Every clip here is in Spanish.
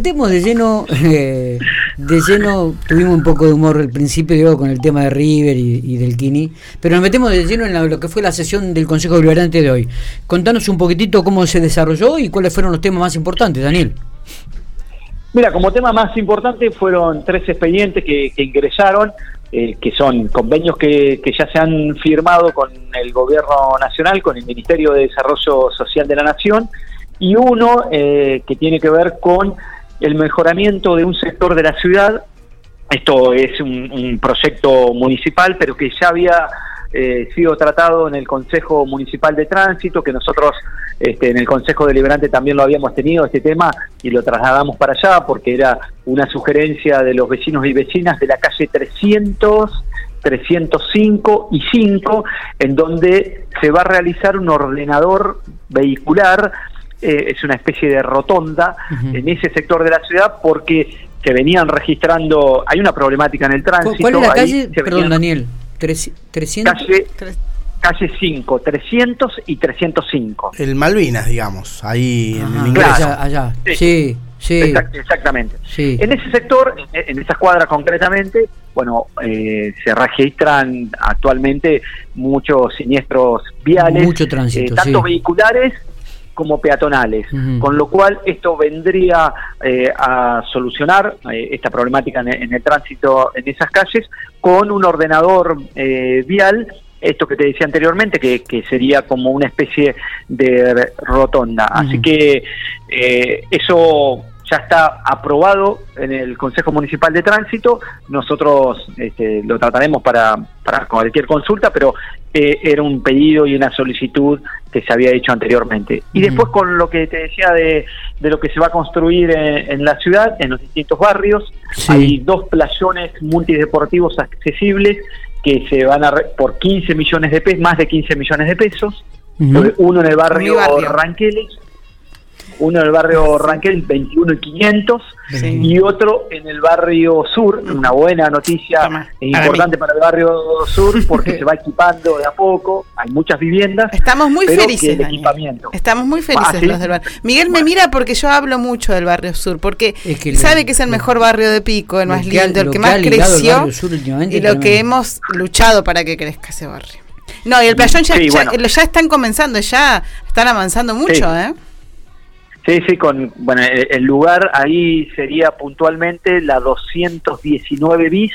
Metemos de lleno, eh, de lleno, tuvimos un poco de humor al principio digo, con el tema de River y, del Kini, pero nos metemos de lleno en lo que fue la sesión del Consejo Deliberante de hoy. Contanos un poquitito cómo se desarrolló y cuáles fueron los temas más importantes, Daniel. Mira, como tema más importante fueron tres expedientes que, ingresaron, eh, que son convenios que, que, ya se han firmado con el Gobierno Nacional, con el Ministerio de Desarrollo Social de la Nación, y uno eh, que tiene que ver con el mejoramiento de un sector de la ciudad. Esto es un, proyecto municipal, pero que ya había eh, sido tratado en el Consejo Municipal de Tránsito, que nosotros este, en el Consejo Deliberante también lo habíamos tenido este tema y lo trasladamos para allá porque era una sugerencia de los vecinos y vecinas de la calle 300, 305 y 5, en donde se va a realizar un ordenador vehicular eh, es una especie de rotonda en ese sector de la ciudad porque se venían registrando, hay una problemática en el tránsito. ¿Cuál es la calle? Perdón, Daniel. 300. Calle, calle 5, 300 y 305. El Malvinas, digamos, ahí en el ingreso. Allá, sí. sí. exactamente. En ese sector, en, esa esas concretamente, bueno, eh, se registran actualmente muchos siniestros viales, mucho tránsito, eh, tanto vehiculares como peatonales, con lo cual esto vendría eh, a solucionar eh, esta problemática en, el tránsito en esas calles con un ordenador eh, vial esto que te decía anteriormente, que, sería como una especie de rotonda. Así que eso ya está aprobado en el Consejo Municipal de Tránsito. Nosotros este, lo trataremos para, para cualquier consulta, pero eh, era un pedido y una solicitud que se había hecho anteriormente. Y después con lo que te decía de, de lo que se va a construir en, la ciudad, en los distintos barrios, hay dos playones multideportivos accesibles que se van a por 15 millones de pesos, más de 15 millones de pesos. Uno en el barrio, barrio. Ranqueles uno en el barrio Ranquel, 21 y 500, y otro en el barrio sur, una buena noticia importante para, el barrio sur porque se va equipando de a poco, hay muchas viviendas. Estamos muy felices. Equipamiento. Estamos muy felices ah, los del barrio. Miguel me mira porque yo hablo mucho del barrio sur, porque sabe que es el mejor barrio de Pico, el más lindo, el que, más creció y lo que hemos luchado para que crezca ese barrio. No, y el playón ya, ya, están comenzando, ya están avanzando mucho, ¿eh? Sí, sí, con, bueno, el lugar ahí sería puntualmente la 219 bis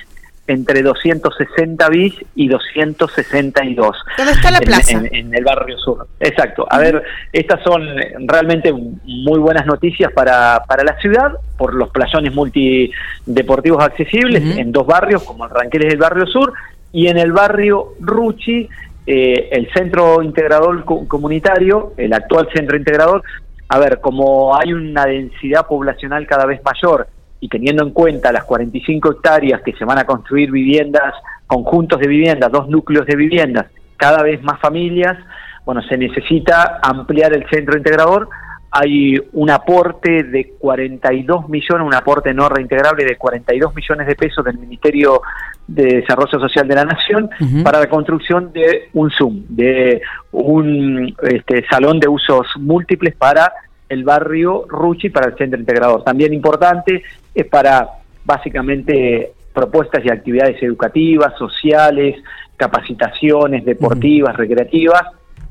entre 260 bis y 262. ¿Dónde está la plaza? En, el barrio sur. Exacto. A ver, estas son realmente muy buenas noticias para, para la ciudad por los playones multideportivos accesibles en dos barrios, como el Ranqueles del barrio sur, y en el barrio Ruchi, eh, el centro integrador comunitario, el actual centro integrador, a ver, como hay una densidad poblacional cada vez mayor y teniendo en cuenta las 45 hectáreas que se van a construir viviendas, conjuntos de viviendas, dos núcleos de viviendas, cada vez más familias, bueno, se necesita ampliar el centro integrador hay un aporte de 42 millones, un aporte no reintegrable de 42 millones de pesos del Ministerio de Desarrollo Social de la Nación para la construcción de un Zoom, de un este, salón de usos múltiples para el barrio Ruchi, para el centro integrador. También importante es para básicamente propuestas y actividades educativas, sociales, capacitaciones, deportivas, recreativas.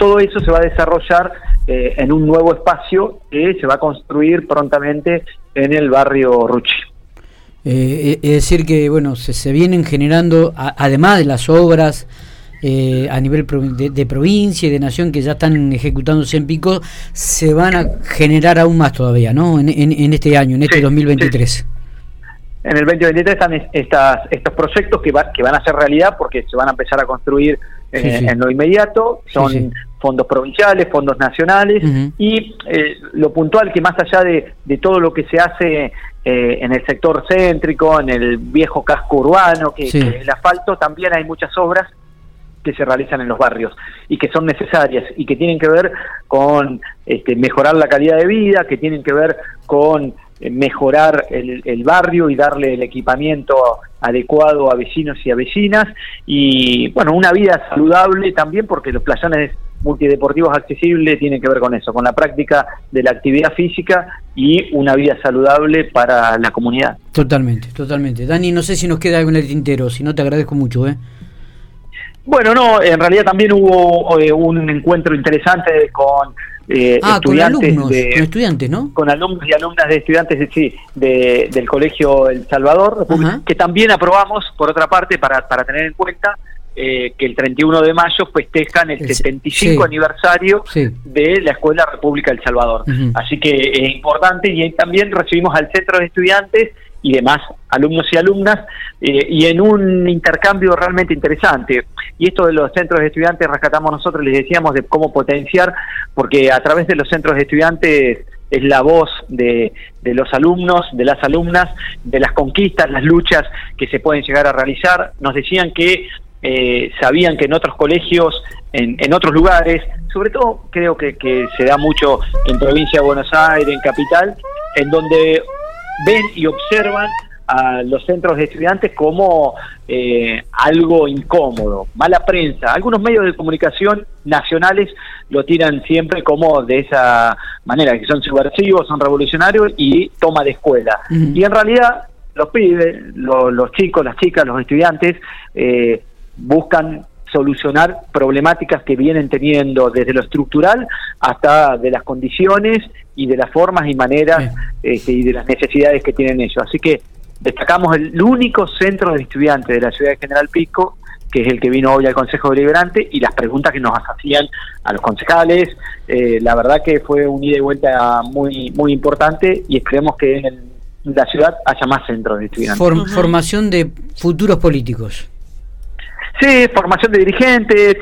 Todo eso se va a desarrollar eh, en un nuevo espacio que se va a construir prontamente en el barrio Ruchi. Eh, es decir que bueno se, vienen generando además de las obras eh, a nivel de, provincia y de nación que ya están ejecutándose en Pico se van a generar aún más todavía no en, este año en este 2023 en el 2023 están estas, estos proyectos que, que van a ser realidad porque se van a empezar a construir en lo inmediato. Son fondos provinciales, fondos nacionales y eh, lo puntual que más allá de, de todo lo que se hace eh, en el sector céntrico, en el viejo casco urbano, que, el asfalto, también hay muchas obras que se realizan en los barrios y que son necesarias y que tienen que ver con este, mejorar la calidad de vida, que tienen que ver con eh, mejorar el, el, barrio y darle el equipamiento adecuado a vecinos y a vecinas. Y bueno, una vida saludable también porque los playones multideportivos accesibles tienen que ver con eso, con la práctica de la actividad física y una vida saludable para la comunidad. Totalmente, totalmente. Dani, no sé si nos queda algo en el tintero, si no te agradezco mucho. ¿eh? Bueno, no, en realidad también hubo eh, un encuentro interesante con eh, ah, estudiantes con, de, con estudiantes, ¿no? Con alumnos y alumnas de estudiantes de, sí, de, del Colegio El Salvador, que también aprobamos, por otra parte, para, para tener en cuenta eh, que el 31 de mayo festejan el 75 aniversario de la Escuela República El Salvador. Así que es importante y también recibimos al Centro de Estudiantes y demás alumnos y alumnas, eh, y en un intercambio realmente interesante. Y esto de los centros de estudiantes rescatamos nosotros, les decíamos de cómo potenciar, porque a través de los centros de estudiantes es la voz de, de los alumnos, de las alumnas, de las conquistas, las luchas que se pueden llegar a realizar. Nos decían que eh, sabían que en otros colegios, en, en otros lugares, sobre todo creo que, que, se da mucho en provincia de Buenos Aires, en capital, en donde ven y observan a los centros de estudiantes como eh, algo incómodo, mala prensa. Algunos medios de comunicación nacionales lo tiran siempre como de esa manera, que son subversivos, son revolucionarios y toma de escuela. Y en realidad los pibes, los, chicos, las chicas, los estudiantes eh, buscan solucionar problemáticas que vienen teniendo desde lo estructural hasta de las condiciones y de las formas y maneras este, y de las necesidades que tienen ellos. Así que destacamos el único centro de estudiantes de la ciudad de General Pico, que es el que vino hoy al Consejo Deliberante, y las preguntas que nos hacían a los concejales. Eh, la verdad que fue un ida y vuelta muy, muy importante y esperemos que en, la ciudad haya más centros de estudiantes. formación de futuros políticos. Sí, formación de dirigentes,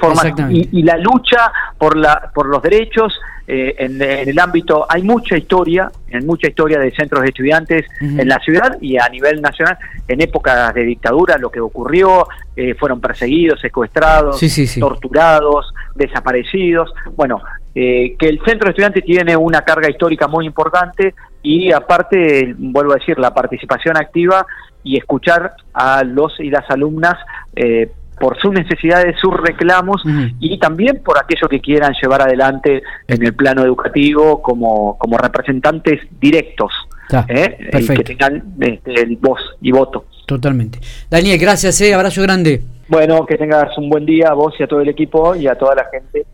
y, la lucha por, la, por los derechos eh, en, el ámbito, hay mucha historia, en mucha historia de centros de estudiantes en la ciudad y a nivel nacional, en épocas de dictadura lo que ocurrió, eh, fueron perseguidos, secuestrados, torturados, desaparecidos. Bueno, eh, que el centro de estudiantes tiene una carga histórica muy importante y aparte, vuelvo a decir, la participación activa y escuchar a los y las alumnas eh, por sus necesidades, sus reclamos y también por aquello que quieran llevar adelante en el plano educativo como, como representantes directos. ¿eh? y que tengan este, voz y voto. Totalmente. Daniel, gracias, eh, abrazo grande. Bueno, que tengas un buen día a vos y a todo el equipo y a toda la gente